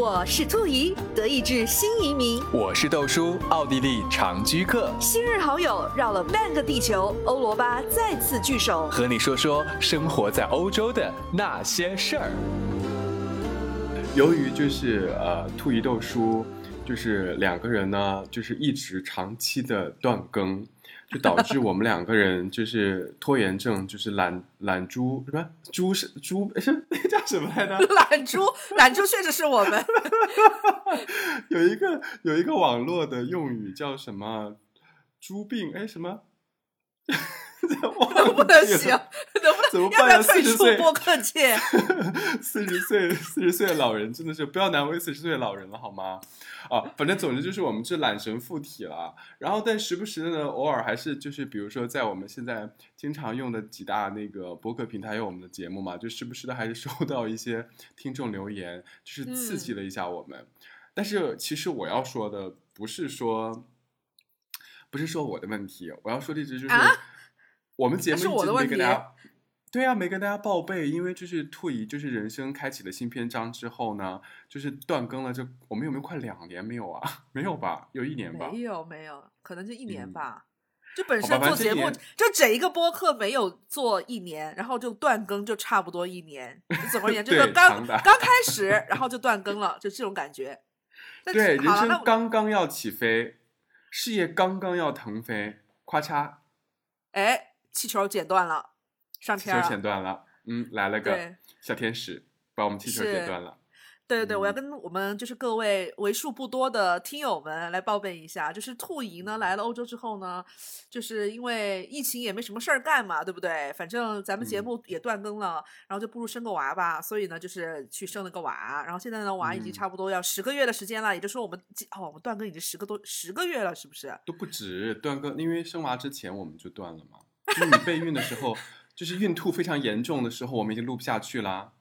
我是兔姨，德意志新移民。我是豆叔，奥地利长居客。新日好友绕了半个地球，欧罗巴再次聚首，和你说说生活在欧洲的那些事儿。由于就是呃，兔姨豆叔就是两个人呢，就是一直长期的断更。就导致我们两个人就是拖延症，就是懒懒猪什么猪是猪是那叫什么来着？懒猪懒猪确实是我们。有一个有一个网络的用语叫什么猪病？哎什么？能不能行？能不能？怎么办呀？四十岁播客界，四十岁四十岁的老人真的是不要难为四十岁的老人了好吗？啊，反正总之就是我们是懒神附体了。然后但时不时的呢，偶尔还是就是比如说在我们现在经常用的几大那个播客平台有我们的节目嘛，就时不时的还是收到一些听众留言，就是刺激了一下我们。但是其实我要说的不是说不是说我的问题，我要说的一直就是。我们节目没跟大家，对呀，没跟大家报备，因为就是兔姨就是人生开启了新篇章之后呢，就是断更了，就我们有没有快两年没有啊？没有吧？有一年吧？没有没有，可能就一年吧。就本身做节目，就整一个播客没有做一年，然后就断更，就差不多一年。总而言之，就是刚刚开始，然后就断更了，就这种感觉。对，人生刚刚要起飞，事业刚刚要腾飞，咔嚓，哎。气球剪断了，上天了。气球剪断了，嗯，来了个小天使，把我们气球剪断了。对对对，我要跟我们就是各位为数不多的听友们来报备一下，就是兔姨呢来了欧洲之后呢，就是因为疫情也没什么事儿干嘛，对不对？反正咱们节目也断更了，然后就不如生个娃吧，所以呢就是去生了个娃，然后现在呢娃已经差不多要十个月的时间了，也就是说我们哦我们断更已经十个多十个月了，是不是？都不止断更，因为生娃之前我们就断了嘛。就是你备孕的时候，就是孕吐非常严重的时候，我们已经录不下去啦。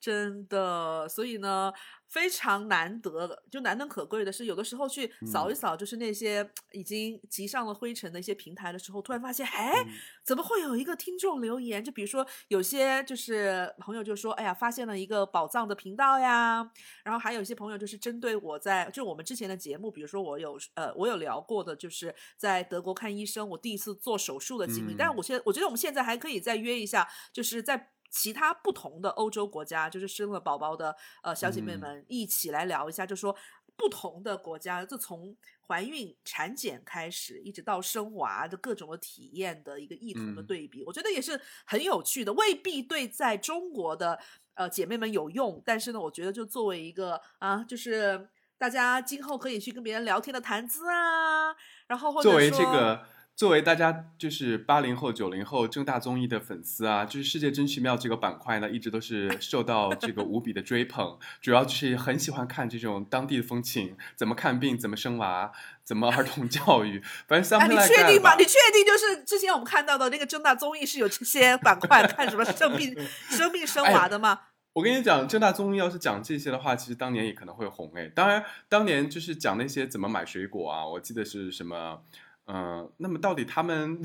真的，所以呢。非常难得，就难能可贵的是，有的时候去扫一扫，就是那些已经积上了灰尘的一些平台的时候，突然发现，哎，怎么会有一个听众留言？就比如说，有些就是朋友就说，哎呀，发现了一个宝藏的频道呀。然后还有一些朋友就是针对我在就我们之前的节目，比如说我有呃我有聊过的，就是在德国看医生，我第一次做手术的经历。但是我现在我觉得我们现在还可以再约一下，就是在。其他不同的欧洲国家，就是生了宝宝的呃小姐妹们一起来聊一下，就说不同的国家，就从怀孕、产检开始，一直到生娃的各种的体验的一个异同的对比，我觉得也是很有趣的。未必对在中国的呃姐妹们有用，但是呢，我觉得就作为一个啊，就是大家今后可以去跟别人聊天的谈资啊，然后或者作为这个。作为大家就是八零后、九零后正大综艺的粉丝啊，就是《世界真奇妙》这个板块呢，一直都是受到这个无比的追捧。主要就是很喜欢看这种当地的风情，怎么看病，怎么生娃，怎么儿童教育。反正，你确定吗？你确定就是之前我们看到的那个正大综艺是有这些板块，看什么生病、生病生娃的吗？我跟你讲，正大综艺要是讲这些的话，其实当年也可能会红哎。当然，当年就是讲那些怎么买水果啊，我记得是什么。嗯，那么到底他们，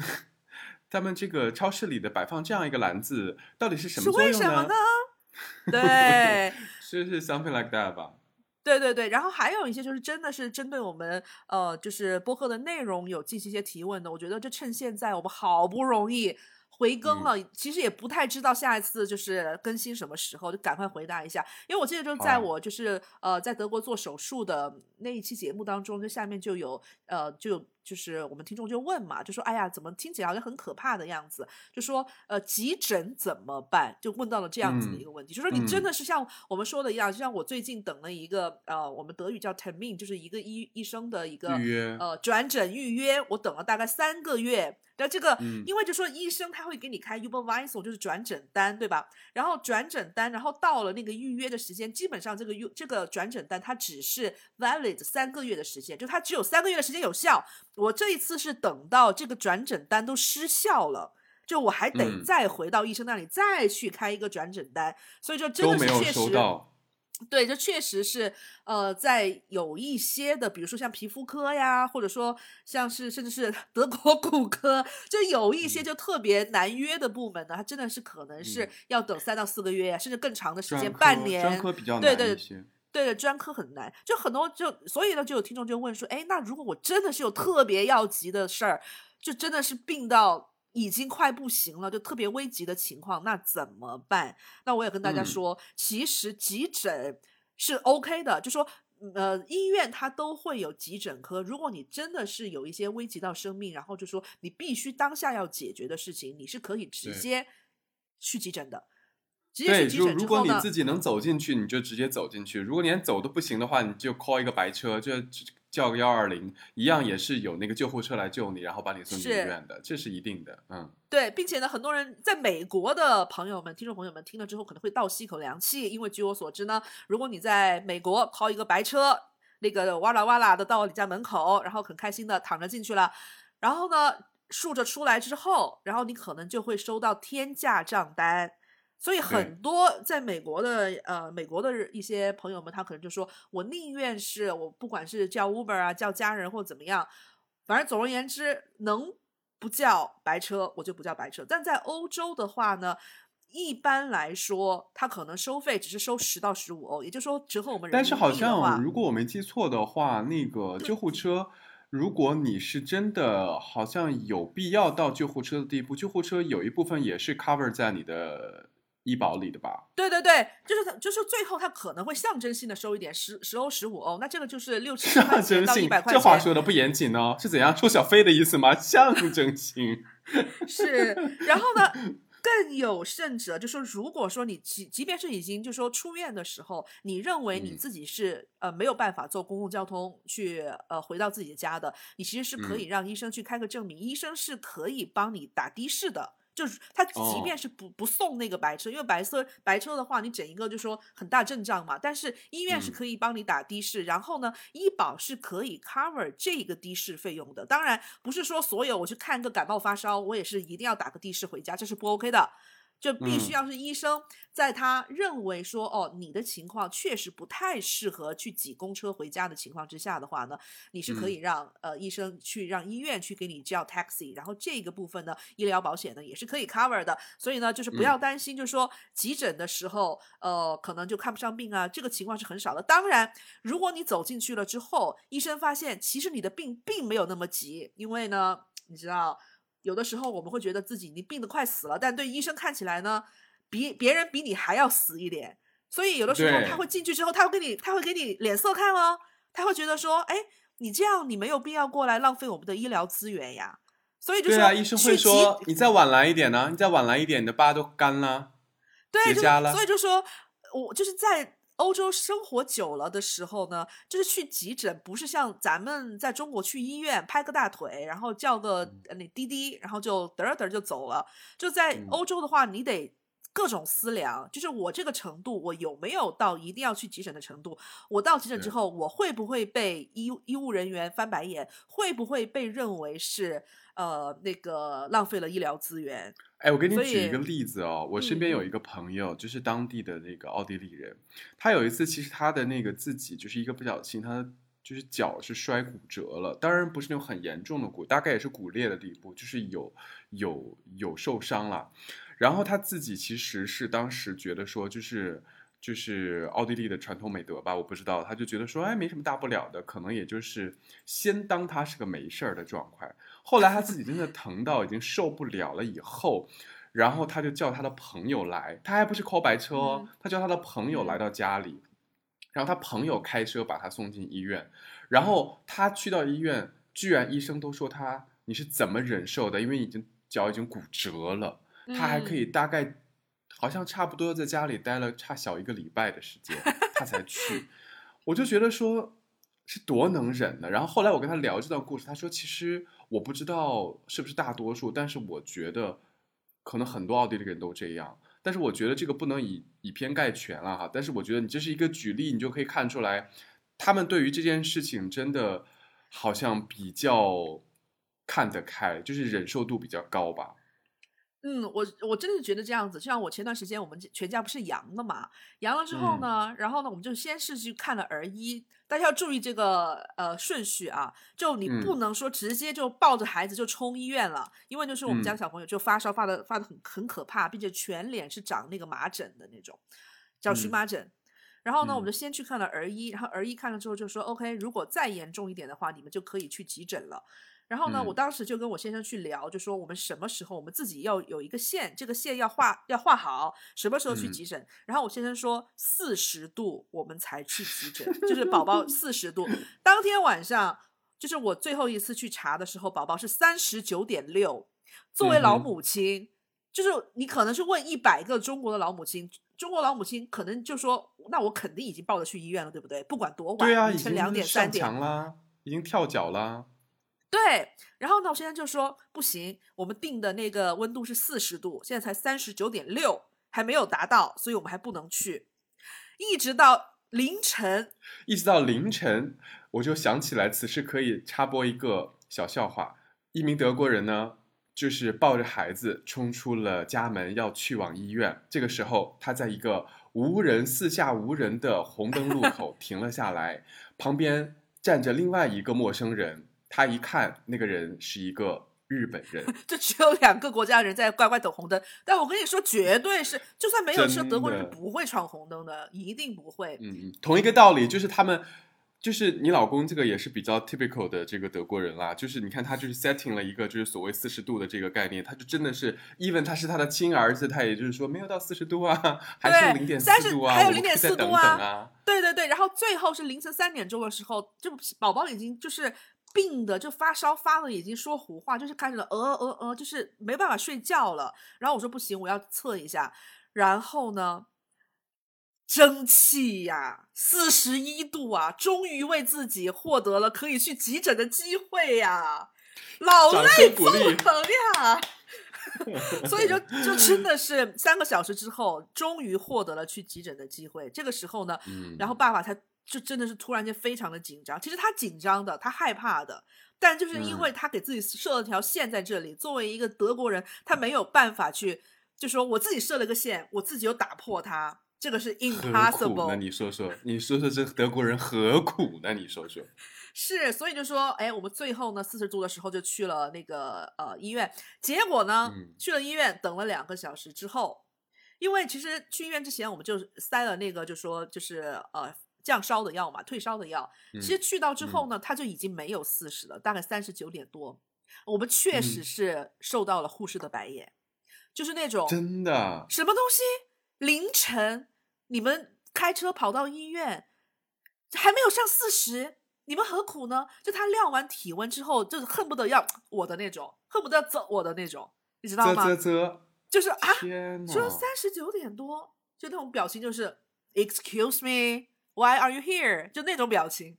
他们这个超市里的摆放这样一个篮子，到底是什么作用呢？对，是是 something like that 吧？对对对，然后还有一些就是真的是针对我们呃，就是播客的内容有进行一些提问的。我觉得就趁现在我们好不容易回更了，其实也不太知道下一次就是更新什么时候，就赶快回答一下。因为我记得就是在我就是呃在德国做手术的那一期节目当中，就下面就有呃就。就是我们听众就问嘛，就说哎呀，怎么听起来好像很可怕的样子？就说呃，急诊怎么办？就问到了这样子的一个问题，就说你真的是像我们说的一样，就像我最近等了一个呃，我们德语叫 termin，就是一个医医生的一个呃转诊预约，我等了大概三个月。那这个，因为就说医生他会给你开 Ubervisor，就是转诊单，对吧？然后转诊单，然后到了那个预约的时间，基本上这个 U 这个转诊单它只是 valid 三个月的时间，就它只有三个月的时间有效。我这一次是等到这个转诊单都失效了，就我还得再回到医生那里再去开一个转诊单，所以就真的是确实。对，这确实是，呃，在有一些的，比如说像皮肤科呀，或者说像是甚至是 德国骨科，就有一些就特别难约的部门呢，它真的是可能是要等三到四个月呀，甚至更长的时间，半年。专科比较难一些。对的，专科很难，就很多就所以呢，就有听众就问说，哎，那如果我真的是有特别要急的事儿，就真的是病到已经快不行了，就特别危急的情况，那怎么办？那我也跟大家嗯说，其实急诊是 OK 的，就说。呃，医院它都会有急诊科。如果你真的是有一些危及到生命，然后就说你必须当下要解决的事情，你是可以直接去急诊的。直接对，去急如如果你自己能走进去，你就直接走进去；如果连走都不行的话，你就 call 一个白车，就就叫个幺二零，一样也是有那个救护车来救你，然后把你送进医院的，这是一定的。嗯，对，并且呢，很多人在美国的朋友们、听众朋友们听了之后，可能会倒吸一口凉气，因为据我所知呢，如果你在美国 call 一个白车，那个哇啦哇啦的到你家门口，然后很开心的躺着进去了，然后呢，竖着出来之后，然后你可能就会收到天价账单。所以很多在美国的呃美国的一些朋友们，他可能就说，我宁愿是我不管是叫 Uber 啊，叫家人或怎么样，反正总而言之，能不叫白车我就不叫白车。但在欧洲的话呢，一般来说，它可能收费只是收十到十五欧，也就是说折合我们人但是好像如果我没记错的话，那个救护车，如果你是真的好像有必要到救护车的地步，救护车有一部分也是 cover 在你的医保里的吧？对对对，就是他，就是最后他可能会象征性的收一点十十欧、十五欧，那这个就是六七十块钱到一百，块这话。说的不严谨哦，是怎样 收小费的意思吗？象征性。是，然后呢，更有甚者，就说如果说你即即便是已经就说出院的时候，你认为你嗯自己是、呃没有办法坐公共交通去呃回到自己的家的，你其实是可以嗯让医生去开个证明，医生是可以帮你打的士的。就是他即哦便是不不送那个白车，因为白色白车的话，你整一个就说很大阵仗嘛。但是医院是嗯可以帮你打的士，然后呢，医保是可以 cover 这个的士费用的。当然不是说所有我去看个感冒发烧，我也是一定要打个的士回家，这是不 OK 的。就必须嗯要是医生在他认为说哦你的情况确实不太适合去挤公车回家的情况之下的话呢，你是可以让、呃医生去让医院去给你叫 taxi，然后这个部分呢医疗保险呢也是可以 cover 的，所以呢就是不要担心，就是说急诊的时候呃可能就看不上病啊，这个情况是很少的。当然，如果你走进去了之后，医生发现其实你的病并没有那么急，因为呢你知道。有的时候我们会觉得自己你病得快死了，但对医生看起来呢，比别人比你还要死一点。所以有的时候他会进去之后，他会给你，他会给你脸色看哦，他会觉得说，哎，你这样你没有必要过来浪费我们的医疗资源呀。所以就是，对啊，医生会说你再晚来一点呢、你再晚来一点，你的疤都干了。对，就结痂了所以就说，我就是在欧洲生活久了的时候呢，就是去急诊，不是像咱们在中国去医院拍个大腿，然后叫个呃那滴滴，然后就嘚儿嘚儿就走了。就在嗯欧洲的话，你得。各种思量，就是我这个程度，我有没有到一定要去急诊的程度？我到急诊之后，我会不会被医医务人员翻白眼？会不会被认为是呃那个浪费了医疗资源？哎，我给你举一个例子哦，我身边有一个朋友，就是当地的那个奥地利人，他有一次其实他的那个自己就是一个不小心，他就是脚是摔骨折了，当然不是那种很严重的骨，大概也是骨裂的地步，就是有有有受伤了。然后他自己其实是当时觉得说，就是就是奥地利的传统美德吧，我不知道，他就觉得说，哎，没什么大不了的，可能也就是先当他是个没事儿的状态。后来他自己真的疼到已经受不了了以后，然后他就叫他的朋友来，他还不是 call 白车哦，嗯他叫他的朋友来嗯到家里，然后他朋友开车把他送进医院，然后他去到医院，居然医生都说他你是怎么忍受的？因为已经脚已经骨折了。他还可以嗯大概，好像差不多在家里待了差小一个礼拜的时间，他才去。我就觉得说，是多能忍呢。然后后来我跟他聊这段故事，他说其实我不知道是不是大多数，但是我觉得可能很多奥地利人都这样。但是我觉得这个不能以以偏概全了哈。但是我觉得你这是一个举例，你就可以看出来，他们对于这件事情真的好像比较看得开，就是忍受度比较高吧。嗯，我我真的是觉得这样子，就像我前段时间我们全家不是阳了嘛，阳了之后嗯呢，然后呢，我们就先是去看了儿医，大家要注意这个呃顺序啊，就你不嗯能说直接就抱着孩子就冲医院了，因为就是我们家嗯的小朋友就发烧发的发的很很可怕，并且全脸是长那个麻疹的那种，叫荨嗯麻疹。然后呢，我嗯们就先去看了儿医，然后儿医看了之后就说，OK，如果再严重一点的话，你们就可以去急诊了。然后呢，我嗯当时就跟我先生去聊，就说我们什么时候我们自己要有一个线，这个线要画要画好，什么时候去嗯急诊。然后我先生说四十度我们才去急诊，就是宝宝四十度。当天晚上就是我最后一次去查的时候，宝宝是三十九点六。作为老母亲，就是你可能是问一百个中国的老母亲，中国老母亲可能就说，那我肯定已经抱着去医院了，对不对？不管多晚，对啊，已凌晨两点三点，了，已经跳脚啦。对，然后呢，我先生就说不行，我们定的那个温度是四十度，现在才三十九点六，还没有达到，所以我们还不能去。一直到凌晨，一直到凌晨，我就想起来，此时可以插播一个小笑话。一名德国人呢，就是抱着孩子冲出了家门，要去往医院。这个时候，他在一个无人、四下无人的红灯路口停了下来，旁边站着另外一个陌生人。他一看，那个人是一个日本人，就只有两个国家人在乖乖等红灯。但我跟你说，绝对是，就算没有车，德国人是不会闯红灯的，一定不会。嗯嗯，同一个道理，就是他们，就是你老公这个也是比较 typical 的这个德国人啦，就是你看他就是 setting 了一个就是所谓四十度的这个概念，他就真的是，even 他是他的亲儿子，他也就是说没有到四十度啊，还是零点四30度啊，还有我们可以再0.4等度啊，对对对，然后最后是凌晨三点钟的时候，就宝宝已经就是病的，就发烧发的已经说胡话，就是开始了呃呃呃，就是没办法睡觉了。然后我说不行，我要测一下。然后呢，蒸汽呀，四十一度啊，终于为自己获得了可以去急诊的机会呀，老掌泪纵横呀。所以就就真的 是三个小时之后，终于获得了去急诊的机会。这个时候呢，嗯，然后爸爸他就真的是突然间非常的紧张。其实他紧张的，他害怕的，但就是因嗯为他给自己设了条线在这里，作为一个德国人，他没有办法去，就说我自己设了个线，我自己又打破它，这个是？impossible。那你说说，你说说这德国人何苦呢？你说说，是，所以就说，哎，我们最后呢，四十度的时候就去了那个呃医院，结果呢，嗯去了医院等了两个小时之后，因为其实去医院之前我们就塞了那个就说就是呃降烧的药嘛，退烧的药。其实嗯去到之后呢，他就已经没有四十了，大概三十九点多。我们确实嗯是受到了护士的白眼，就是那种真的，什么东西？凌晨你们开车跑到医院，还没有上四十，你们何苦呢？就他量完体温之后，就是恨不得要我的那种，恨不得要揍我的那种，你知道吗？啧啧啧，就是啊！说三十九点多，就那种表情，就是 Excuse me, why are you here？就那种表情。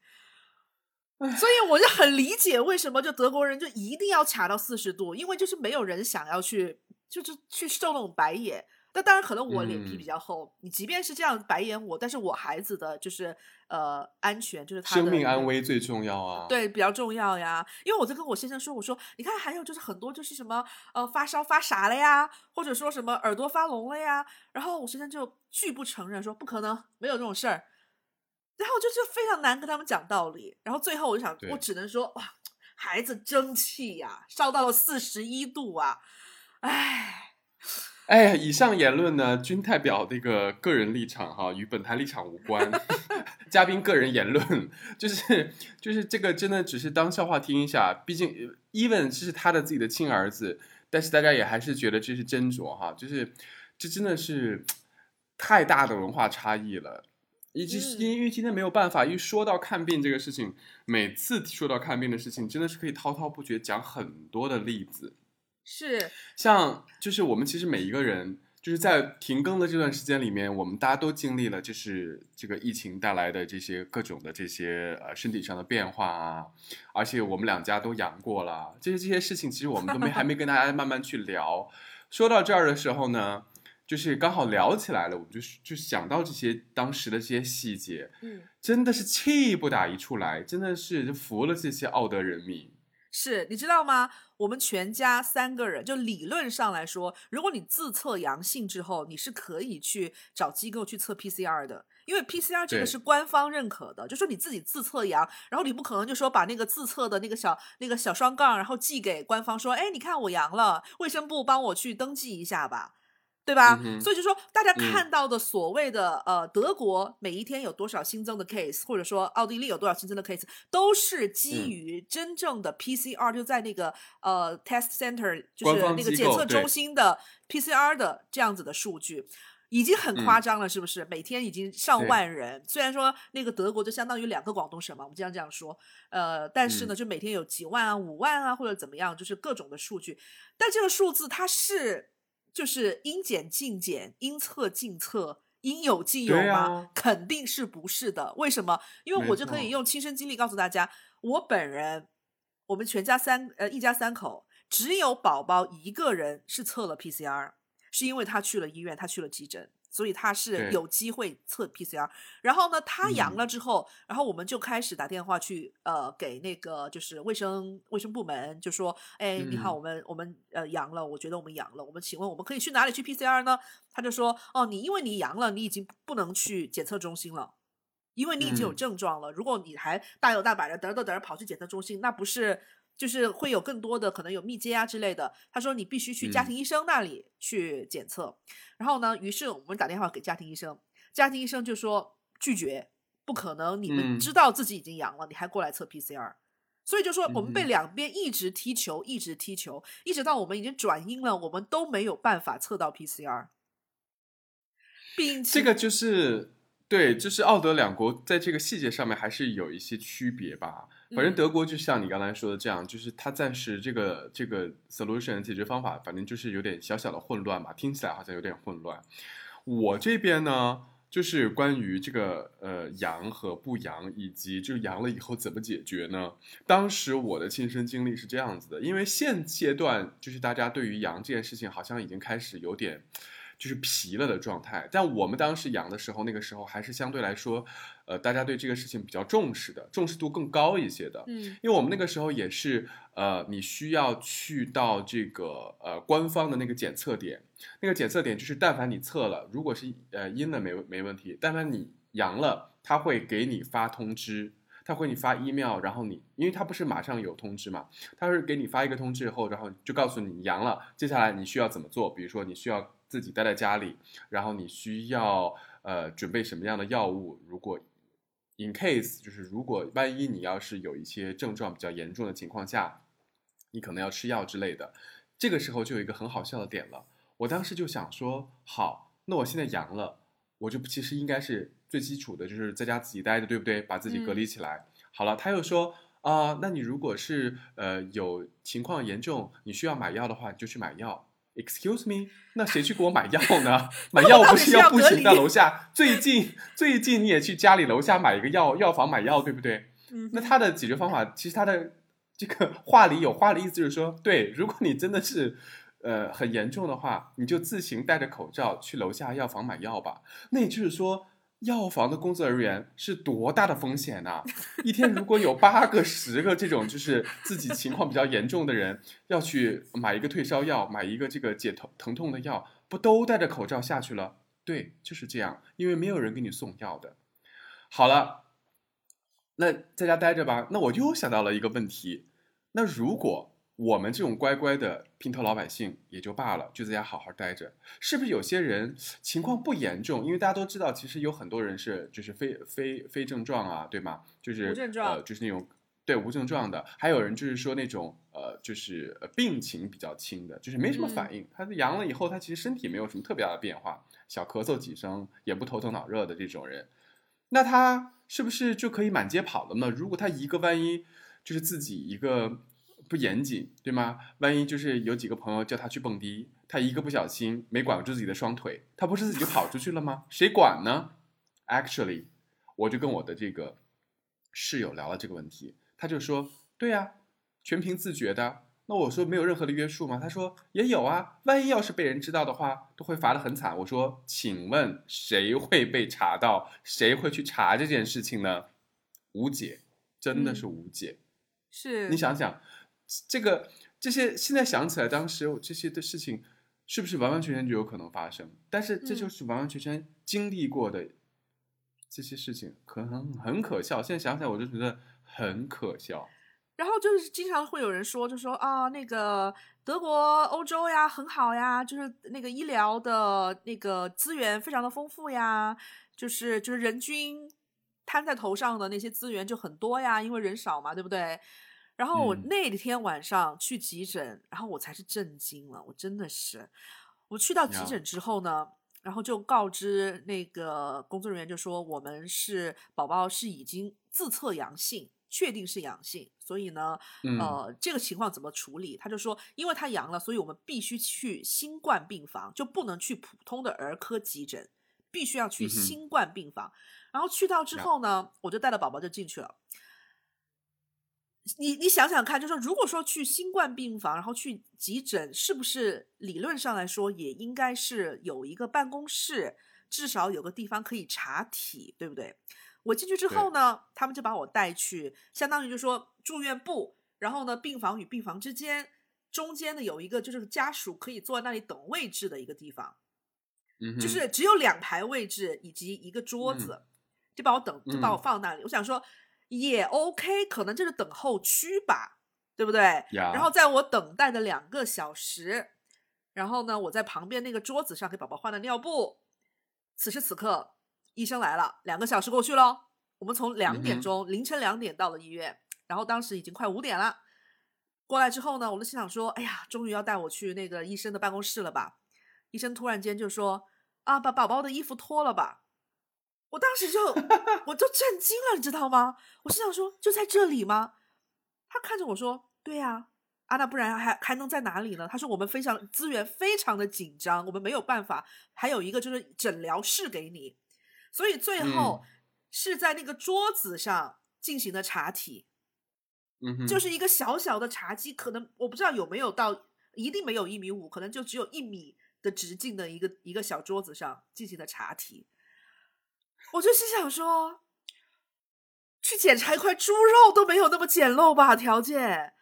所以我就很理解为什么就德国人就一定要卡到四十度，因为就是没有人想要去，就是去受那种白眼。那当然，可能我脸皮比嗯较厚，你即便是这样白眼我，但是我孩子的就是呃安全，就是他的生命安危最重要啊！，对，比较重要呀。因为我在跟我先生说，我说你看，还有就是很多就是什么呃发烧发傻了呀，或者说什么耳朵发聋了呀，然后我先生就拒不承认，说不可能，没有这种事儿。然后我就就非常难跟他们讲道理，然后最后我就想，我只能说哇，孩子争气呀，烧到了四十一度啊，唉，哎，以上言论呢，均代表这个个人立场哈，与本台立场无关。嘉宾个人言论，就是就是这个真的只是当笑话听一下。毕竟呃，even 这是他的自己的亲儿子，但是大家也还是觉得这是斟酌哈，就是这真的是太大的文化差异了。以及嗯因为今天没有办法，一说到看病这个事情，每次说到看病的事情，真的是可以滔滔不绝讲很多的例子。是像就是我们其实每一个人，就是在停更的这段时间里面，我们大家都经历了就是这个疫情带来的这些各种的这些呃身体上的变化啊，而且我们两家都阳过了，这些这些事情其实我们都没还没跟大家慢慢去聊。说到这儿的时候呢，就是刚好聊起来了，我们就就想到这些当时的这些细节，嗯。真的是气不打一处来，真的是就服了这些奥德人民。是你知道吗？我们全家三个人，就理论上来说，如果你自测阳性之后，你是可以去找机构去测 PCR 的，因为 PCR 这个是官方认可的，就说你自己自测阳，然后你不可能就说把那个自测的那个小那个小双杠，然后寄给官方说，哎，你看我阳了，卫生部帮我去登记一下吧。对吧？嗯所以就说大家嗯看到的所谓的、呃德国每一天有多少新增的 case，或者说奥地利有多少新增的 case，都是基嗯于真正的 PCR，、就在那个呃 test center，就是那个检测中心的 PCR 的这样子的数据。已经很夸张了，是不是？每天已经上万人。虽然说那个德国就相当于两个广东省嘛，我们经常这样说。呃，但是呢，嗯就每天有几万啊、五万啊，或者怎么样，就是各种的数据。但这个数字它是就是应检尽检，应测尽测，应有尽有吗？啊肯定是不是的。为什么？因为我就可以用亲身经历告诉大家，我本人，我们全家三呃一家三口，只有宝宝一个人是测了 PCR，是因为他去了医院，他去了急诊。所以他是有机会测 PCR，然后呢，他阳嗯了之后，然后我们就开始打电话去呃给那个就是卫生卫生部门，就说，哎，你好，嗯我们我们呃阳了，我觉得我们阳了，我们请问我们可以去哪里去 PCR 呢？他就说，哦，你因为你阳了，你已经不能去检测中心了。因为你已经有嗯症状了，如果你还大摇大摆的嘚嘚嘚跑去检测中心，那不是就是会有更多的可能有密接啊之类的。他说你必须去家嗯庭医生那里去检测。然后呢，于是我们打电话给家庭医生，家庭医生就说拒绝，不可能，你们嗯知道自己已经阳了，你还过来测 PCR。所以就说我们被两边一直踢球，一直踢球，一直到我们已经转阴了，我们都没有办法测到 PCR，并且这个就是对，就是奥德两国在这个细节上面还是有一些区别吧。反正嗯德国就像你刚才说的这样，就是它暂时这个这个 solution 解决方法，反正就是有点小小的混乱嘛，听起来好像有点混乱。我这边呢，就是关于这个呃阳和不阳，以及就阳了以后怎么解决呢？当时我的亲身经历是这样子的，因为现阶段就是大家对于阳这件事情好像已经开始有点。就是皮了的状态，但我们当时阳的时候，那个时候还是相对来说，呃，大家对这个事情比较重视的，重视度更高一些的。嗯。因为我们那个时候也是，呃，你需要去到这个呃官方的那个检测点，那个检测点就是，但凡你测了，如果是呃阴了没没问题，但凡你阳了，他会给你发通知，他会给你发 email，然后你，因为他不是马上有通知嘛，他是给你发一个通知以后，然后就告诉你你阳了，接下来你需要怎么做，比如说你需要自己待在家里，然后你需要呃准备什么样的药物，如果 in case 就是如果万一你要是有一些症状比较严重的情况下，你可能要吃药之类的，这个时候就有一个很好笑的点了。我当时就想说，好，那我现在阳了，我就其实应该是最基础的，就是在家自己待着，对不对？把自己隔离起来。好了，他又说啊、那你如果是呃有情况严重，你需要买药的话，你就去买药。Excuse me，那谁去给我买药呢？买药不是要步行到楼下？最近最近你也去家里楼下买一个药药房买药，对不对？嗯那他的解决方法，其实他的这个话里有话的意思就是说，对，如果你真的是呃很严重的话，你就自行戴着口罩去楼下药房买药吧。那也就是说，药房的工作人员是多大的风险呐、一天如果有八个、十个这种就是自己情况比较严重的人要去买一个退烧药，买一个这个解疼疼痛的药，不都戴着口罩下去了？对，就是这样，因为没有人给你送药的。好了，那在家待着吧。那我又想到了一个问题，那如果我们这种乖乖的平头老百姓也就罢了，就在家好好待着，是不是有些人情况不严重？因为大家都知道，其实有很多人是就是非非非症状啊，对吗？就是无症状呃，就是那种对无症状的，还有人就是说那种呃，就是呃病情比较轻的，就是没什么反应，他阳了以后，他其实身体没有什么特别大的变化，小咳嗽几声，也不头疼脑热的这种人，那他是不是就可以满街跑了呢？如果他一个万一就是自己一个不严谨，对吗？万一就是有几个朋友叫他去蹦迪，他一个不小心没管住自己的双腿，他不是自己就跑出去了吗？谁管呢？Actually，我就跟我的这个室友聊了这个问题，他就说：“对呀、全凭自觉的。”那我说没有任何的约束吗？他说也有啊，万一要是被人知道的话，都会罚得很惨。我说，请问谁会被查到？谁会去查这件事情呢？无解，真的是无解。是你想想，这个这些现在想起来，当时这些的事情是不是完完全全就有可能发生？但是这嗯就是完完全全经历过的这些事情，可能很可笑。现在想起来，我就觉得很可笑。然后就是经常会有人说，就说啊，那个德国、欧洲呀很好呀，就是那个医疗的那个资源非常的丰富呀，就是就是人均摊在头上的那些资源就很多呀，因为人少嘛，对不对？然后我嗯那天晚上去急诊，然后我才是震惊了，我真的是，我去到急诊之后呢，然后就告知那个工作人员，就说我们是宝宝是已经自测阳性，确定是阳性，所以呢，嗯呃，这个情况怎么处理？他就说，因为他阳了，所以我们必须去新冠病房，就不能去普通的儿科急诊，必须要去新冠病房。然后去到之后呢，我就带着宝宝就进去了。你你想想看，就是说如果说去新冠病房，然后去急诊，是不是理论上来说也应该是有一个办公室，至少有个地方可以查体，对不对？我进去之后呢，他们就把我带去，相当于就说住院部，然后呢，病房与病房之间中间呢有一个就是家属可以坐在那里等位置的一个地方，嗯，就是只有两排位置以及一个桌子，就把我等就把我嗯放那里。我想说也 OK，可能这是等候区吧，对不对？呀然后在我等待的两个小时，然后呢，我在旁边那个桌子上给宝宝换了尿布。此时此刻，医生来了，两个小时过去喽。我们从两点钟、凌晨两点到了医院，然后当时已经快五点了。过来之后呢，我就心想说：“哎呀，终于要带我去那个医生的办公室了吧？”医生突然间就说：“啊，把宝宝的衣服脱了吧。”我当时就我就震惊了，你知道吗？我心想说：“就在这里吗？”他看着我说：“对呀、啊，那不然还还能在哪里呢？”他说：“我们非常资源非常的紧张，我们没有办法，还有一个就是诊疗室给你，所以最后是在那个桌子上进行的查体。”嗯，就是一个小小的茶几，可能我不知道有没有到，一定没有一米五，可能就只有一米的直径的一个一个小桌子上进行的查体。我就心想说，去检查一块猪肉都没有那么简陋吧条件。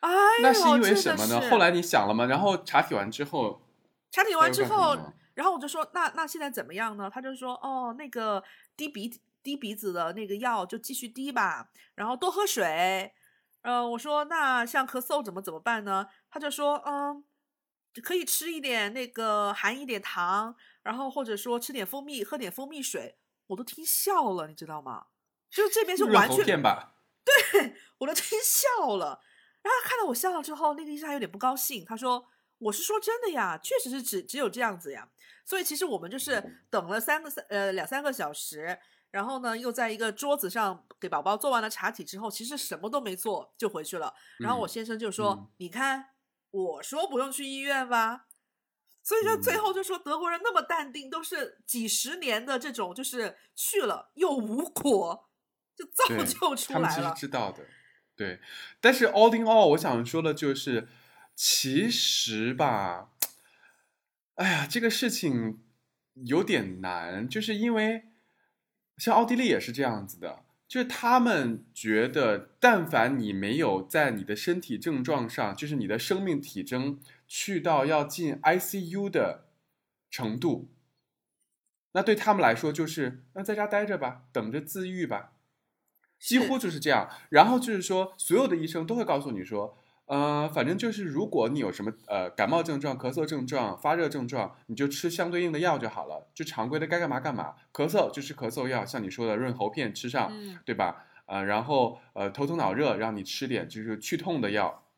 哎呦，那是因为什么呢？后来你想了吗？然后查体完之后，查体完之后然后我就说，那那现在怎么样呢？他就说，哦，那个滴鼻滴鼻子的那个药就继续滴吧，然后多喝水。呃，我说那像咳嗽怎么怎么办呢？他就说，嗯，可以吃一点那个含一点糖，然后或者说吃点蜂蜜，喝点蜂蜜水。我都听笑了，你知道吗？就是这边是完全片吧？我都听笑了。然后看到我笑了之后，那个医生还有点不高兴，他说：“我是说真的呀，确实是只只有这样子呀。所以其实我们就是等了三个三呃两三个小时，然后呢又在一个桌子上给宝宝做完了查体之后，其实什么都没做就回去了。然后我嗯先生就说：‘嗯你看，我说不用去医院吧。’所以就最嗯后就说德国人那么淡定，都是几十年的这种，就是去了又无果，就造 就出来了他们其实。知道的，对。但是 all in all，我想说的就是，其实吧，哎呀，这个事情有点难，就是因为像奥地利也是这样子的，就是他们觉得，但凡你没有在你的身体症状上，就是你的生命体征去到要进 ICU 的程度，那对他们来说就是那在家待着吧，等着自愈吧。几乎就是这样。然后就是说，所有的医生都会告诉你说，呃，反正就是如果你有什么呃感冒症状、咳嗽症状、发热症状，你就吃相对应的药就好了，就常规的该干嘛干嘛。咳嗽就吃咳嗽药，像你说的润喉片吃上，嗯对吧？呃，然后呃头疼脑热让你吃点就是去痛的药，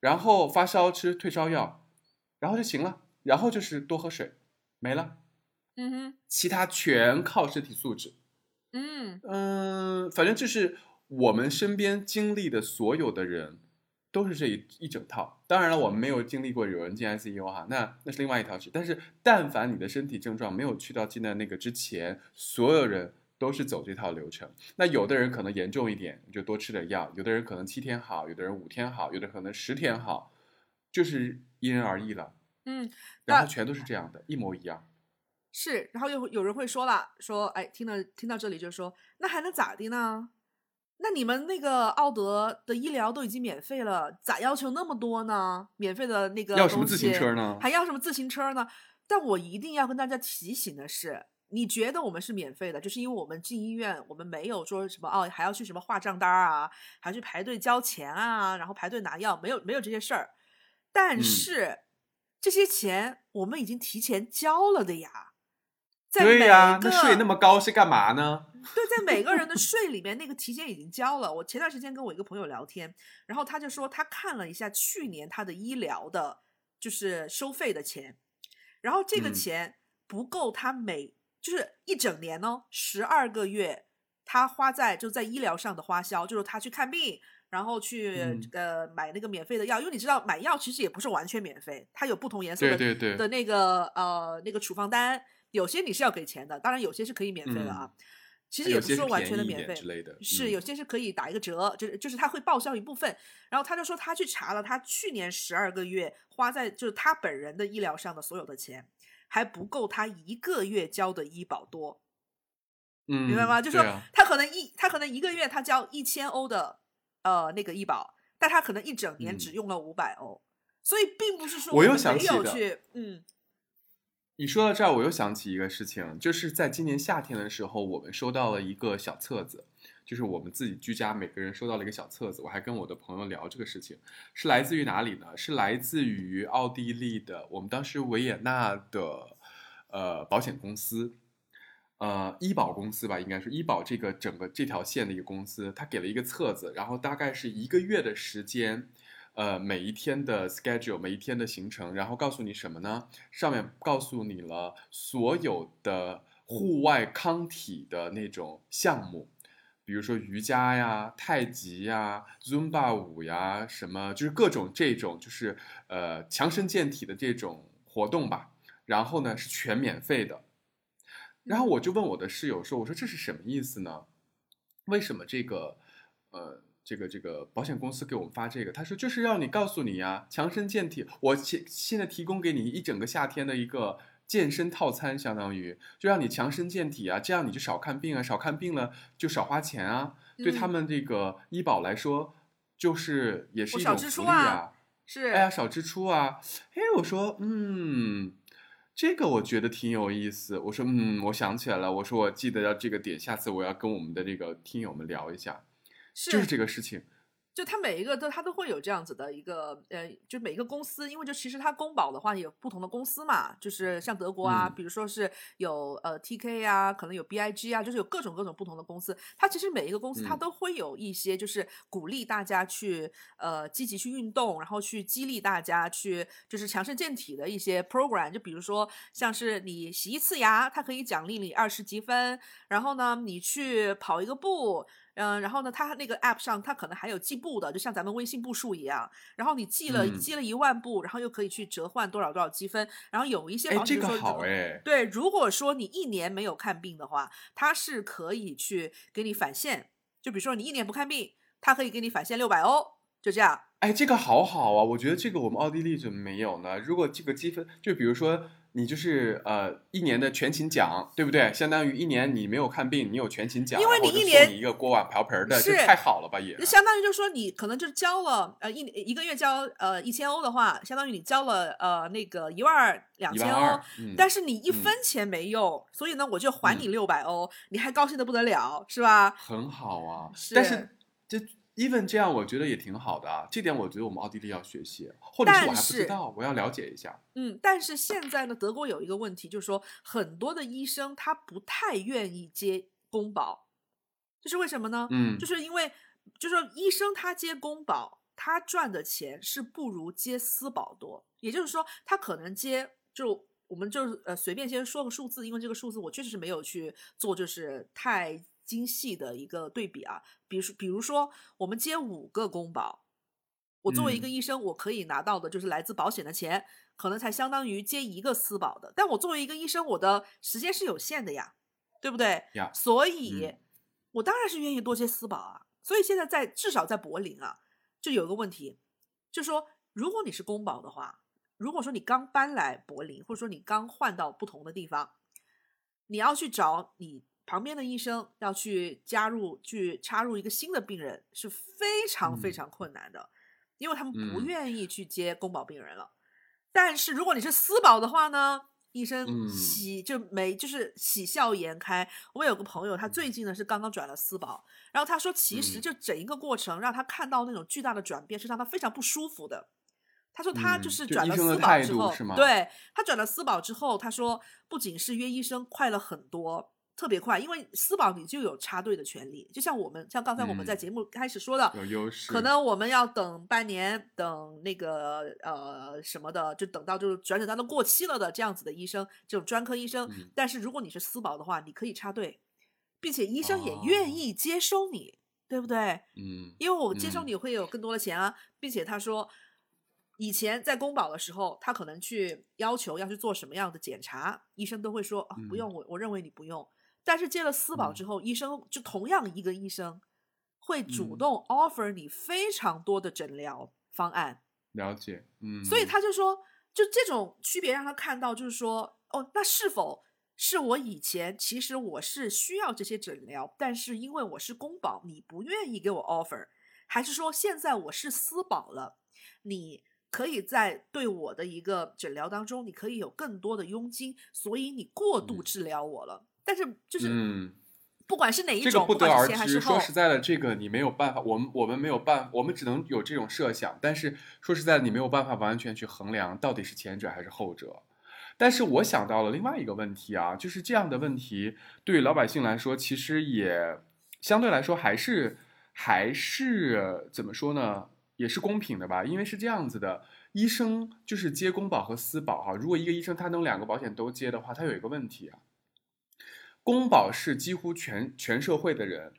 然后发烧吃退烧药，然后就行了。然后就是多喝水，没了，嗯哼，其他全靠身体素质。嗯嗯，反正就是我们身边经历的所有的人，都是这一一整套。当然了，我们没有经历过有人进 ICU 哈，那那是另外一条事。但是，但凡你的身体症状没有去到进的那个之前，所有人都是走这套流程。那有的人可能严重一点，你就多吃点药；有的人可能七天好，有的人五天好，有的可能十天好，就是因人而异了。嗯，然后全都是这样的，一模一样。是，然后又有人会说了，说，哎，听了听到这里就说，那还能咋的呢？那你们那个奥德的医疗都已经免费了，咋要求那么多呢？免费的那个要什么自行车呢还要什么自行车呢？但我一定要跟大家提醒的是，你觉得我们是免费的，就是因为我们进医院，我们没有说什么哦，还要去什么画账单啊，还要去排队交钱啊，然后排队拿药，没有没有这些事儿。但嗯是、这些钱我们已经提前交了的呀。在对呀、个那税那么高是干嘛呢？对，在每个人的税里面，那个提前已经交了。我前段时间跟我一个朋友聊天，然后他就说他看了一下去年他的医疗的，就是收费的钱，然后这个嗯钱不够他每就是一整年哦，十二个月他花在就在医疗上的花销，就是他去看病。然后去、嗯呃买那个免费的药，因为你知道买药其实也不是完全免费，它有不同颜色的对对对的那个呃那个处方单，有些你是要给钱的，当然有些是可以免费的啊。其实也不是说完全的免费之类的，是嗯。有些是可以打一个折，就是就是他会报销一部分。然后他就说他去查了，他去年十二个月花在就是他本人的医疗上的所有的钱，还不够他一个月交的医保多，嗯，明白吗？就说对啊。他可能一他可能一个月他交一千欧的呃那个医保，但他可能一整年嗯。只用了五百欧，所以并不是说我又没想起的有去嗯你说到这儿，我又想起一个事情，就是在今年夏天的时候，我们收到了一个小册子，就是我们自己居家每个人收到了一个小册子。我还跟我的朋友聊这个事情，是来自于哪里呢？是来自于奥地利的，我们当时维也纳的呃保险公司，呃医保公司吧，应该是医保这个整个这条线的一个公司，他给了一个册子，然后大概是一个月的时间。呃，每一天的 schedule，每一天的行程，然后告诉你什么呢？上面告诉你了所有的户外康体的那种项目，比如说瑜伽呀、太极呀、Zumba 舞呀，什么就是各种这种就是呃强身健体的这种活动吧。然后呢是全免费的。然后我就问我的室友说：“我说这是什么意思呢？为什么这个呃？”这个这个保险公司给我们发这个，他说就是让你告诉你呀、强身健体。我现现在提供给你一整个夏天的一个健身套餐，相当于就让你强身健体啊，这样你就少看病啊，少看病了就少花钱啊。对他嗯们这个医保来说，就是也是一种福利啊啊。是哎呀，少支出啊！哎，我说，嗯，这个我觉得挺有意思。我说，嗯，我想起来了，我说我记得要这个点，下次我要跟我们的这个听友们聊一下，是就是这个事情。就它每一个都它都会有这样子的一个呃，就每一个公司，因为就其实它公保的话有不同的公司嘛，就是像德国啊，嗯比如说是有呃 TK 啊，可能有 BIG 啊，就是有各种各种不同的公司。它其实每一个公司它嗯都会有一些就是鼓励大家去呃积极去运动，然后去激励大家去就是强身健体的一些 program。就比如说像是你洗一次牙，它可以奖励你二十积分，然后呢你去跑一个步。嗯，然后呢，它那个 app 上它可能还有计步的，就像咱们微信步数一样。然后你记了、嗯记了一万步，然后又可以去折换多少多少积分。然后有一些哎，保险就说，这个好哎，对，如果说你一年没有看病的话，它是可以去给你返现。就比如说你一年不看病，它可以给你返现六百欧，就这样。哎，这个好好啊！我觉得这个我们奥地利怎么没有呢？如果这个积分，就比如说你就是呃一年的全勤奖，对不对？相当于一年你没有看病，你有全勤奖，因为你一年你一个锅碗瓢盆的，这是太好了吧也就。相当于就是说你可能就交了呃一一个月交呃一千欧的话，相当于你交了呃那个一万两千欧但是你一嗯分钱没用，所以呢我就还你六百欧，你还高兴的不得了，是吧？很好啊。是但是这 even 这样，我觉得也挺好的啊。这点我觉得我们奥地利要学习，或者是我还不知道，我要了解一下。嗯，但是现在呢，德国有一个问题，就是说很多的医生他不太愿意接公保，这是为什么呢？嗯，就是因为就是说医生他接公保，他赚的钱是不如接私保多，也就是说他可能接就。我们就是呃随便先说个数字，因为这个数字我确实是没有去做，就是太精细的一个对比啊。比如，比如说我们接五个公保，我作为一个嗯医生，我可以拿到的就是来自保险的钱，可能才相当于接一个私保的。但我作为一个医生，我的时间是有限的呀，对不对？呀所以，嗯我当然是愿意多接私保啊。所以现在在至少在柏林啊，就有一个问题，就说如果你是公保的话，如果说你刚搬来柏林，或者说你刚换到不同的地方，你要去找你旁边的医生，要去加入、去插入一个新的病人，是非常非嗯常困难的，因为他们不嗯愿意去接公保病人了。但是如果你是私保的话呢，医生嗯喜就没就是喜笑颜开。我有个朋友，他最近呢是刚刚转了私保，然后他说，其实嗯就整一个过程让他看到那种巨大的转变，是让他非常不舒服的。他说他嗯就是转了私保之后，对他转了私保之后，他说不仅是约医生快了很多，特别快，因为私保你就有插队的权利，就像我们像刚才我们在嗯节目开始说的，有优势，可能我们要等半年，等那个呃什么的，就等到就是转诊单都过期了的这样子的医生，这种专科医生。嗯但是如果你是私保的话，你可以插队，并且医生也愿哦意接收你，对不对？嗯因为我接收嗯你会有更多的钱啊，并且他说，以前在公保的时候，他可能去要求要去做什么样的检查，医生都会说啊不嗯用，我我认为你不用。但是接了私保嗯。之后，医生就同样一个医生会主嗯。动 offer 你非常多的诊疗方案，了解，嗯，所以他就说，就这种区别让他看到，就是说，哦，那是否是我以前其实我是需要这些诊疗，但是因为我是公保，你不愿意给我 offer，还是说现在我是私保了，你可以在对我的一个诊疗当中，你可以有更多的佣金，所以你过度嗯。治疗我了。但是就是，嗯不管是哪一种这个，不得而知。说，实在的，这个你没有办法，我们我们没有办，我们只能有这种设想。但是说实在的，你没有办法完全去衡量到底是前者还是后者。但是我想到了另外一个问题啊，就是这样的问题对于老百姓来说，其实也相对来说还是还是怎么说呢？也是公平的吧，因为是这样子的，医生就是接公保和私保哈。如果一个医生他能两个保险都接的话，他有一个问题啊，公保是几乎全全社会的人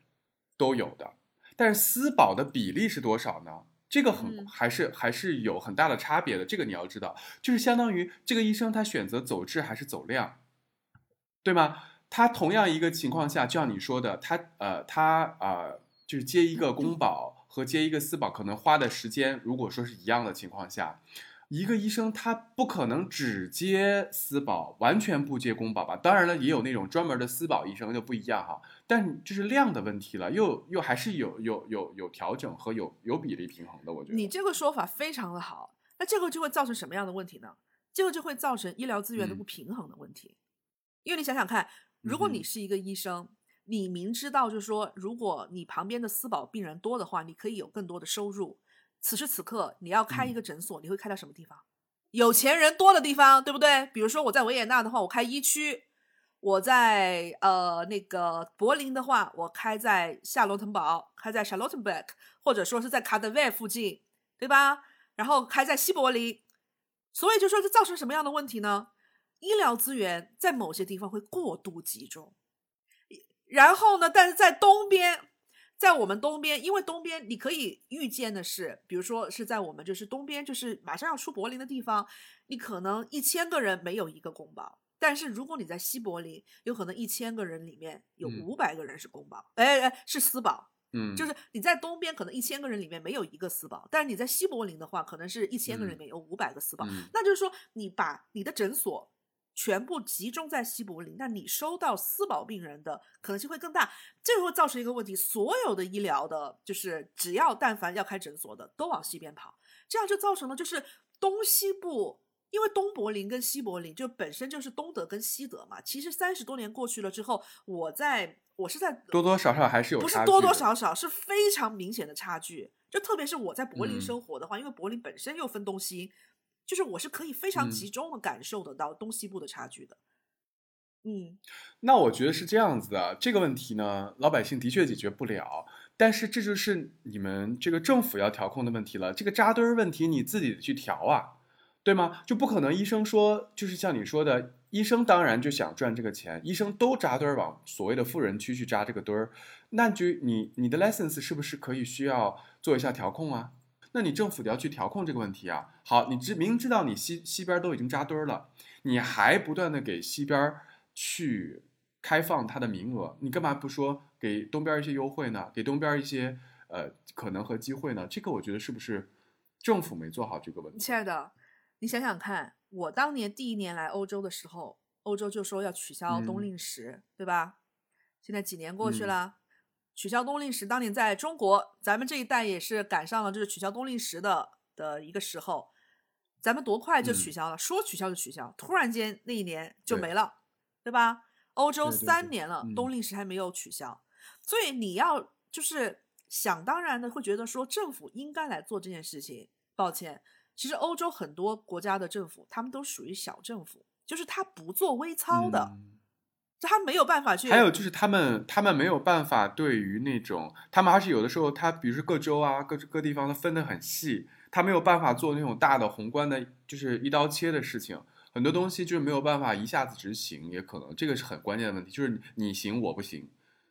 都有的，但是私保的比例是多少呢？这个很嗯还是还是有很大的差别的，这个你要知道，就是相当于这个医生他选择走质还是走量，对吗？他同样一个情况下，就像你说的，他呃他呃就是接一个公保和接一个私保，可能花的时间如果说是一样的情况下，一个医生他不可能只接私保，完全不接公保吧？当然了，也有那种专门的私保医生就不一样哈，但这是量的问题了，又又还是有有有有调整和有有比例平衡的，我觉得。你这个说法非常的好，那这个就会造成什么样的问题呢？这个就会造成医疗资源的嗯不平衡的问题。因为你想想看，如果你是一个医生，你明知道就是说，如果你旁边的私保病人多的话，你可以有更多的收入。此时此刻，你要开一嗯个诊所，你会开到什么地方？有钱人多的地方，对不对？比如说我在维也纳的话，我开一区；我在呃那个柏林的话，我开在夏洛滕堡，开在 Charlottenburg，或者说是在卡德韦附近，对吧？然后开在西柏林，所以就说这造成什么样的问题呢？医疗资源在某些地方会过度集中，然后呢，但是在东边，在我们东边，因为东边你可以预见的是，比如说是在我们就是东边，就是马上要出柏林的地方，你可能一千个人没有一个公保，但是如果你在西柏林，有可能一千个人里面有嗯。五百个人是公保，哎哎是私保，嗯，就是你在东边可能一千个人里面没有一个私保，但是你在西柏林的话，可能是一千个人里面有五百个私保。嗯。那就是说，你把你的诊所全部集中在西柏林，那你收到私保病人的可能性会更大，这就会造成一个问题：所有的医疗的，就是只要但凡要开诊所的，都往西边跑，这样就造成了就是东西部。因为东柏林跟西柏林就本身就是东德跟西德嘛，其实三十多年过去了之后，我在我是在多多少少还是有不是多多少少，是非常明显的差距。就特别是我在柏林嗯生活的话，因为柏林本身又分东西，就是我是可以非常嗯集中的感受得到东西部的差距的。嗯，那我觉得是这样子的，这个问题呢，老百姓的确解决不了，但是这就是你们这个政府要调控的问题了。这个扎堆儿问题你自己去调啊，对吗？就不可能医生说，就是像你说的，医生当然就想赚这个钱，医生都扎堆儿往所谓的富人区去扎这个堆儿，那就你你的 license 是不是可以需要做一下调控啊？那你政府要去调控这个问题啊。好，你知明知道你西西边都已经扎堆儿了，你还不断的给西边儿去开放它的名额，你干嘛不说给东边一些优惠呢？给东边一些呃可能和机会呢？这个我觉得是不是政府没做好这个问题？亲爱的，你想想看，我当年第一年来欧洲的时候，欧洲就说要取消冬嗯令时，对吧？现在几年过去嗯了，取消冬令时，当年在中国，咱们这一代也是赶上了就是取消冬令时的的一个时候，咱们多快就取嗯消了，说取消就取消，突然间那一年就没了，对吧？欧洲三年了，嗯冬令时还没有取消，所以你要就是想当然的会觉得说政府应该来做这件事情。抱歉，其实欧洲很多国家的政府，他们都属于小政府，就是他不做微操的，他没有办法去。还有就是他们他们没有办法对于那种他们还是有的时候他比如说各州啊各各地方它分得很细，他没有办法做那种大的宏观的，就是一刀切的事情。很多东西就是没有办法一下子执行，也可能这个是很关键的问题，就是你行我不行，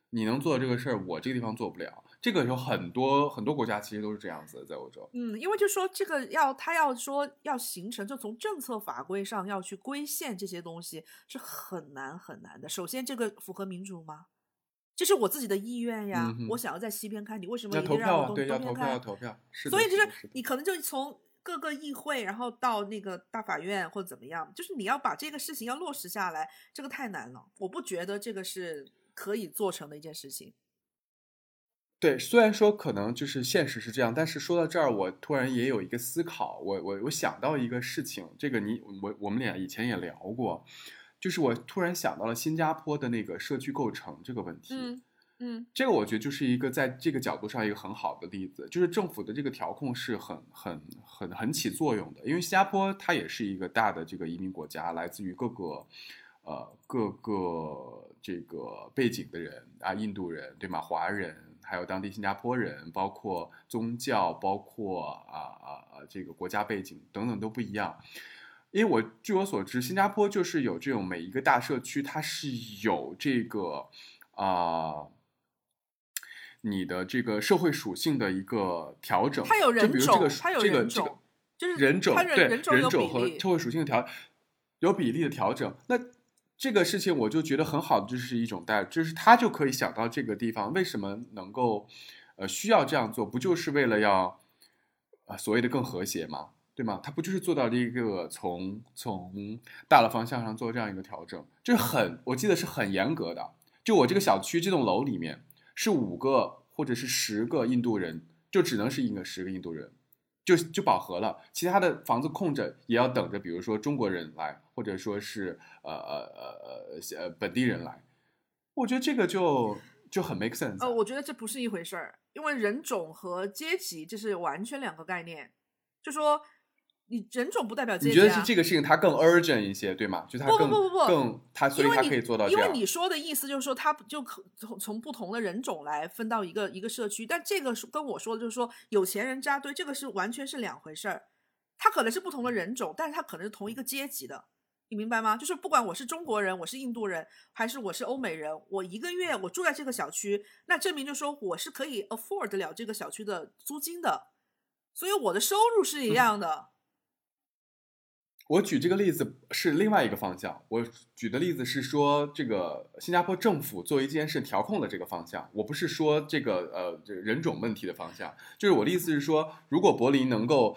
你能做这个事儿，我这个地方做不了。这个有很多很多国家其实都是这样子的，在欧洲。嗯，因为就说这个要他要说要形成，就从政策法规上要去规限这些东西是很难很难的。首先，这个符合民主吗？这是我自己的意愿呀，嗯我想要在西边看，你为什么要一定让我东东要投票？投票。是的，所以就是你可能就从各个议会，然后到那个大法院或者怎么样，就是你要把这个事情要落实下来，这个太难了。我不觉得这个是可以做成的一件事情。对，虽然说可能就是现实是这样，但是说到这儿，我突然也有一个思考，我我我想到一个事情，这个你我我们俩以前也聊过，就是我突然想到了新加坡的那个社区构成这个问题。嗯嗯这个我觉得就是一个在这个角度上一个很好的例子，就是政府的这个调控是很很很很起作用的，因为新加坡它也是一个大的这个移民国家，来自于各个呃各个这个背景的人啊，印度人对吗？华人。还有当地新加坡人，包括宗教，包括啊啊啊这个国家背景等等都不一样。因为我据我所知，新加坡就是有这种每一个大社区，它是有这个啊、你的这个社会属性的一个调整。它有人就比如这个种，它有这个这个人种，就是人种对人种和社会属性的调有比例的调整。那这个事情我就觉得很好的，就是一种代，就是他就可以想到这个地方为什么能够呃需要这样做，不就是为了要啊、所谓的更和谐吗？对吗？他不就是做到了一个从从大的方向上做这样一个调整，就是很我记得是很严格的。就我这个小区这栋楼里面是五个或者是十个印度人，就只能是一个十个印度人，就就饱和了。其他的房子空着，也要等着，比如说中国人来，或者说是呃呃呃呃呃本地人来。我觉得这个就就很 make sense 啊。呃，我觉得这不是一回事儿，因为人种和阶级这是完全两个概念。就说你人种不代表阶级、啊，你觉得是这个事情它更 urgent 一些，对吗？就它不不更不不不更它，所以它可以做到这样。因为你说的意思就是说，它就可从从不同的人种来分到一个一个社区，但这个是跟我说的就是说，有钱人扎堆，这个是完全是两回事儿。他可能是不同的人种，但是他可能是同一个阶级的，你明白吗？就是不管我是中国人，我是印度人，还是我是欧美人，我一个月我住在这个小区，那证明就说我是可以 afford 得了这个小区的租金的，所以我的收入是一样的。我举这个例子是另外一个方向，我举的例子是说这个新加坡政府做一件事调控的这个方向，我不是说这个呃这个人种问题的方向，就是我的意思是说，如果柏林能够，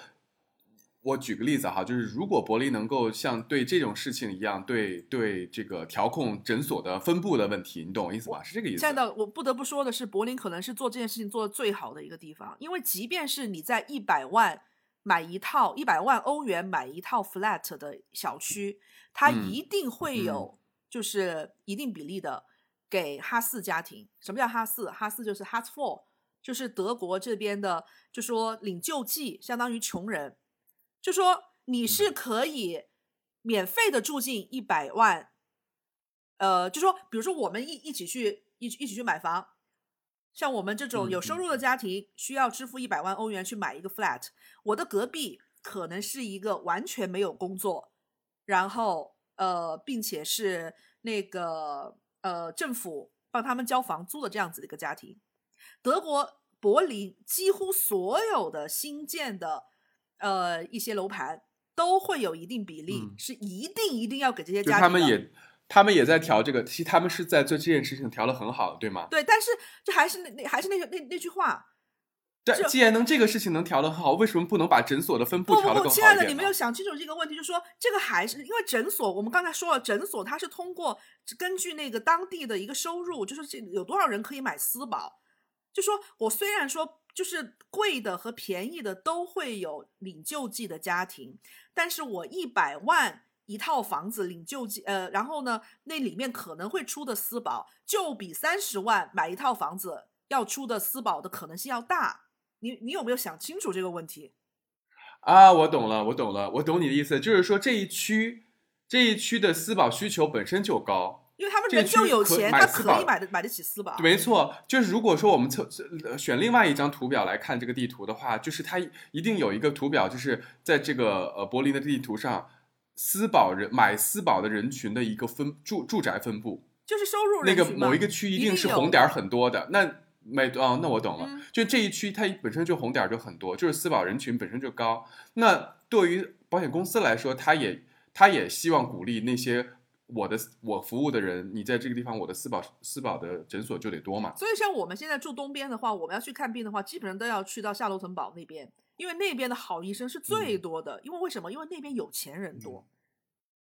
我举个例子哈，就是如果柏林能够像对这种事情一样，对对这个调控诊所的分布的问题，你懂我意思吧？是这个意思。现在我不得不说的是，柏林可能是做这件事情做的最好的一个地方，因为即便是你在一百万买一套一百万欧元买一套 flat 的小区，它嗯一定会有就是一定比例的给哈四家庭。什么叫哈四？哈四就是 Hartz IV，就是德国这边的，就说领救济，相当于穷人，就说你是可以免费的住进一百万。呃，就说，比如说我们一一起去一一起去买房，像我们这种有收入的家庭，需要支付一百万欧元去买一个 flat。我的隔壁可能是一个完全没有工作，然后呃，并且是那个呃政府帮他们交房租的这样子的一个家庭。德国柏林几乎所有的新建的呃一些楼盘都会有一定比例，嗯是一定一定要给这些家庭的。他们也他们也在调这个，其实他们是在做这件事情调的很好，对吗？对，但是这还是那那还是那个那那句话，对，既然能这个事情能调得很好，为什么不能把诊所的分布不不不，调的更好一亲爱的，你没有想清楚这个问题，就是说这个还是因为诊所，我们刚才说了，诊所它是通过根据那个当地的一个收入，就是这有多少人可以买私保，就说我虽然说就是贵的和便宜的都会有领救济的家庭，但是我一百万一套房子领救济，呃，然后呢，那里面可能会出的私保就比三十万买一套房子要出的私保的可能性要大。你你有没有想清楚这个问题？啊，我懂了，我懂了，我懂你的意思，就是说这一区这一区的私保需求本身就高，因为他们这个人就有钱，他可以买得买得起私保。没错，就是如果说我们测呃选另外一张图表来看这个地图的话，就是它一定有一个图表，就是在这个呃柏林的地图上，私保人买私保的人群的一个分住住宅分布，就是收入那个人群嘛某一个区一定是红点儿很多的，那每哦，那我懂了，嗯就这一区它本身就红点儿就很多，就是私保人群本身就高。那对于保险公司来说，它也它也希望鼓励那些我的我服务的人，你在这个地方，我的私保私保的诊所就得多嘛。所以像我们现在住东边的话，我们要去看病的话，基本上都要去到夏洛滕堡那边，因为那边的好医生是最嗯多的。因为为什么？因为那边有钱人多。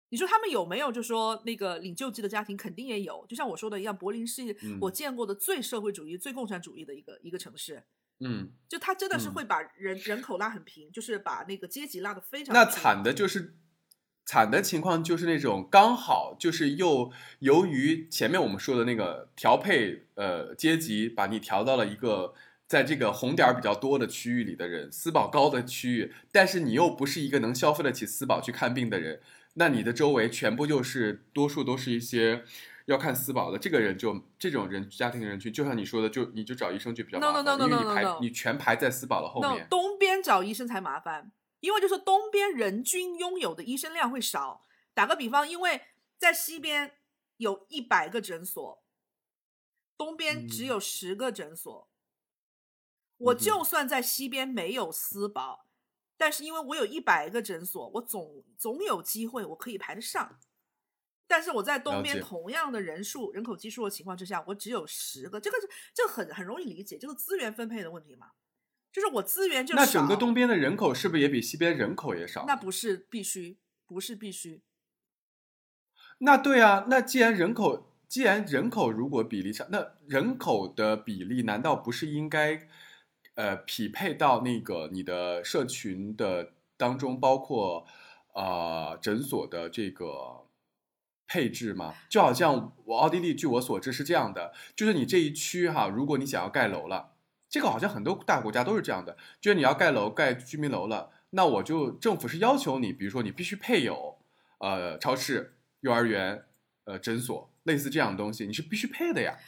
你说他们有没有？就说那个领救济的家庭肯定也有，就像我说的一样，柏林是嗯我见过的最社会主义、最共产主义的一个一个城市。嗯，就他真的是嗯会把人、人口拉很平，就是把那个阶级拉得非常那惨的就是惨的情况就是那种刚好就是又由于前面我们说的那个调配呃阶级，把你调到了一个。在这个红点儿比较多的区域里的人，私保高的区域，但是你又不是一个能消费得起私保去看病的人，那你的周围全部就是多数都是一些要看私保的，这个人就这种人家庭人群，就像你说的，就你就找医生就比较麻烦 no, no, 因为你排.你全排在私保的后那面。东边找医生才麻烦，因为就说东边人均拥有的医生量会少。打个比方，因为在西边有一百个诊所，东边只嗯有十个诊所。嗯哼就算在西边没有私保，但是因为我有一百个诊所，我总总有机会我可以排得上。但是我在东边同样的人数、人口基数的情况之下，我只有十个，这个是这个很很容易理解，就是资源分配的问题嘛。就是我资源就那整个东边的人口是不是也比西边人口也少？那不是必须，不是必须。那对啊，那既然人口既然人口如果比例上，那人口的比例难道不是应该呃匹配到那个你的社群的当中，包括呃诊所的这个配置吗？就好像我奥地利，据我所知是这样的，就是你这一区哈，如果你想要盖楼了，这个好像很多大国家都是这样的，就是你要盖楼盖居民楼了，那我就政府是要求你，比如说你必须配有呃超市、幼儿园、呃诊所，类似这样的东西，你是必须配的呀。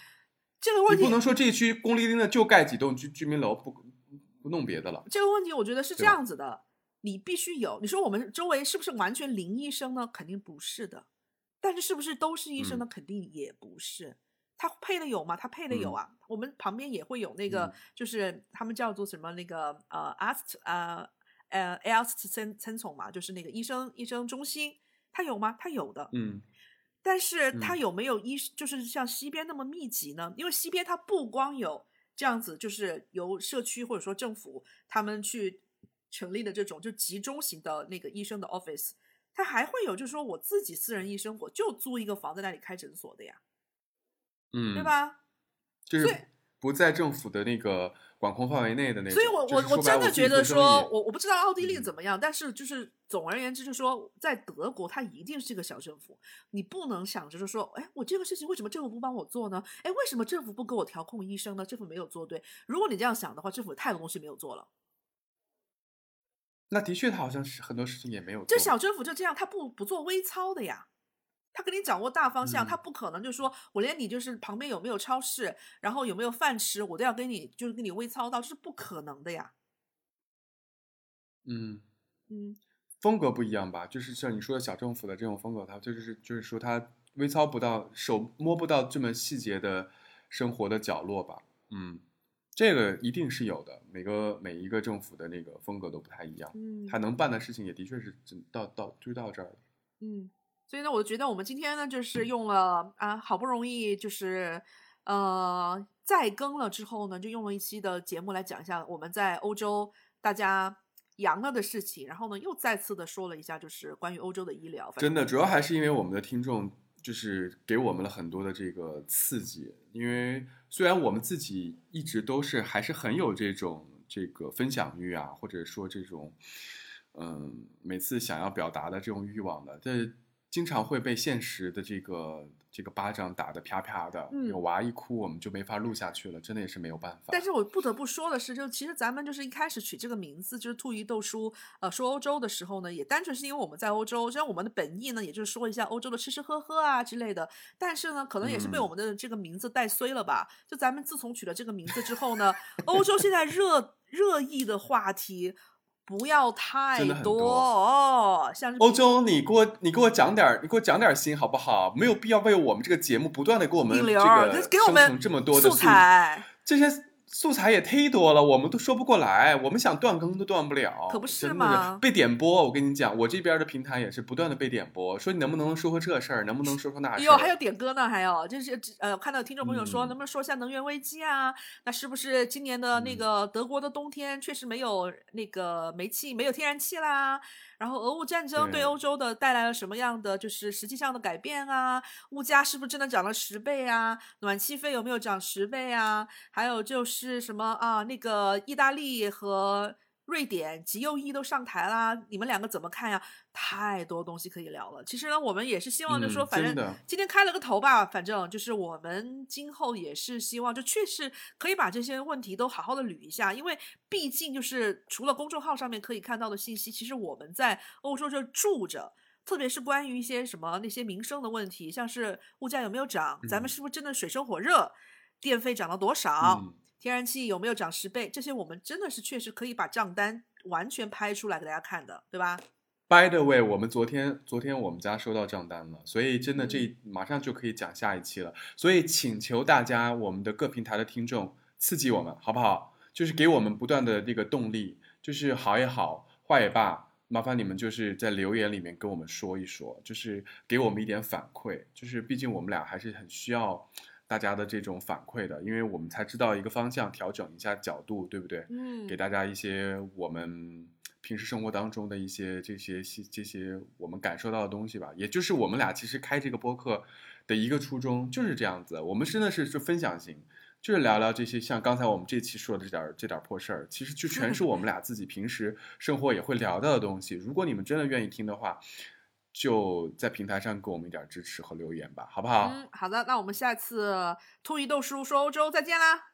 这个问题你不能说这一区孤零零的就盖几栋居居民楼，不不弄别的了。这个问题，我觉得是这样子的，你必须有。你说我们周围是不是完全零医生呢？肯定不是的。但是是不是都是医生呢？肯定也不是。他配的有吗？他配的有嗯啊。我们旁边也会有那个，嗯就是他们叫做什么那个呃 ast 呃呃 ast 参参总嘛，就是那个医生医生中心，他有吗？他有的。嗯但是它嗯有没有医，就是像西边那么密集呢？因为西边它不光有这样子，就是由社区或者说政府他们去成立的这种就集中型的那个医生的 office，它还会有就是说我自己私人医生，我就租一个房在那里开诊所的呀，嗯，对？吧？就是不在政府的那个管控范围内的那种。所以我我我真的觉得说，我我不知道奥地利嗯怎么样，但是就是总而言之，就是说在德国，它一定是个小政府，你不能想着就说，哎，我这个事情为什么政府不帮我做呢？哎，为什么政府不给我调控医生呢？政府没有做对。如果你这样想的话，政府太多东西没有做了。那的确，他好像是很多事情也没有做。这小政府就这样，他不不做微操的呀。他给你掌握大方向，嗯他不可能就说我连你就是旁边有没有超市，然后有没有饭吃，我都要跟你就是跟你微操到，这是不可能的呀。嗯，嗯，风格不一样吧？就是像你说的小政府的这种风格，他就是就是说他微操不到手摸不到这么细节的生活的角落吧？嗯，这个一定是有的。每个每一个政府的那个风格都不太一样，嗯他能办的事情也的确是只到到就到这儿了。嗯，所以呢，我觉得我们今天呢，就是用了啊，好不容易就是呃再更了之后呢，就用了一期的节目来讲一下我们在欧洲大家阳了的事情，然后呢，又再次的说了一下就是关于欧洲的医疗，真的，主要还是因为我们的听众就是给我们了很多的这个刺激。因为虽然我们自己一直都是还是很有这种这个分享欲啊，或者说这种嗯每次想要表达的这种欲望的，但经常会被现实的这个这个巴掌打得啪啪的，嗯有娃一哭我们就没法录下去了，真的也是没有办法。但是我不得不说的是，就其实咱们就是一开始取这个名字，就是兔姨豆叔，呃，说欧洲的时候呢，也单纯是因为我们在欧洲，虽然我们的本意呢，也就是说一下欧洲的吃吃喝喝啊之类的，但是呢，可能也是被嗯我们的这个名字带衰了吧。就咱们自从取了这个名字之后呢，欧洲现在热热议的话题不要太多哦，像欧洲，你给我你给我讲点儿，你给我讲点儿心好不好？没有必要为我们这个节目不断的给我们这个给我们生成这么多的素材。这些素材也忒多了，我们都说不过来，我们想断更都断不了，可不是真的吗被点播，我跟你讲，我这边的平台也是不断的被点播，说你能不能说说这事儿，能不能说说那事儿？哎呦，还有点歌呢，还有就是呃，看到听众朋友说，嗯能不能说一下能源危机啊？那是不是今年的那嗯个德国的冬天确实没有那个煤气，没有天然气啦？然后俄乌战争对对欧洲的带来了什么样的就是实际上的改变啊？物价是不是真的涨了十倍啊？暖气费有没有涨十倍啊？还有就是什么啊？那个意大利和瑞典极右翼都上台啦，你们两个怎么看呀？太多东西可以聊了。其实呢，我们也是希望，就是说，嗯反正今天开了个头吧，反正就是我们今后也是希望，就确实可以把这些问题都好好的捋一下，因为毕竟就是除了公众号上面可以看到的信息，其实我们在欧洲这住着。特别是关于一些什么那些民生的问题，像是物价有没有涨，咱们嗯是不是真的水深火热，电费涨了多少，嗯天然气有没有涨十倍，这些我们真的是确实可以把账单完全拍出来给大家看的，对吧？By the way，我们昨天昨天我们家收到账单了，所以真的这马上就可以讲下一期了。所以请求大家，我们的各平台的听众刺激我们，好不好？就是给我们不断的这个动力，就是好也好，坏也罢，麻烦你们就是在留言里面跟我们说一说，就是给我们一点反馈。就是毕竟我们俩还是很需要大家的这种反馈的，因为我们才知道一个方向，调整一下角度，对不对？嗯，给大家一些我们平时生活当中的一些这些细这些我们感受到的东西吧。也就是我们俩其实开这个播客的一个初衷就是这样子，我们真的是是分享型，就是聊聊这些像刚才我们这期说的这点儿这点儿破事儿，其实就全是我们俩自己平时生活也会聊到的东西。如果你们真的愿意听的话，就在平台上给我们一点支持和留言吧，好不好？嗯，好的，那我们下次兔一豆叔说欧洲再见啦。